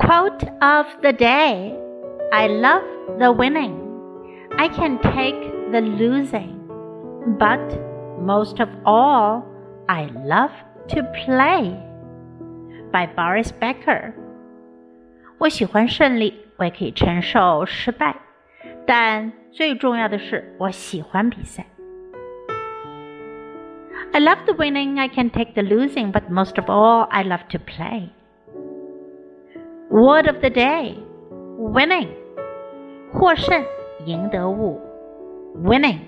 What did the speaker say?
Quote of the day I love the winning. I can take the losing. But most of all, I love to play. By Boris Becker. 我喜欢胜利，我也可以承受失败，但最重要的是，我喜欢比赛。I love the winning, I can take the losing, but most of all, I love to play. Word of the day winning. 获胜，赢得物。Winning.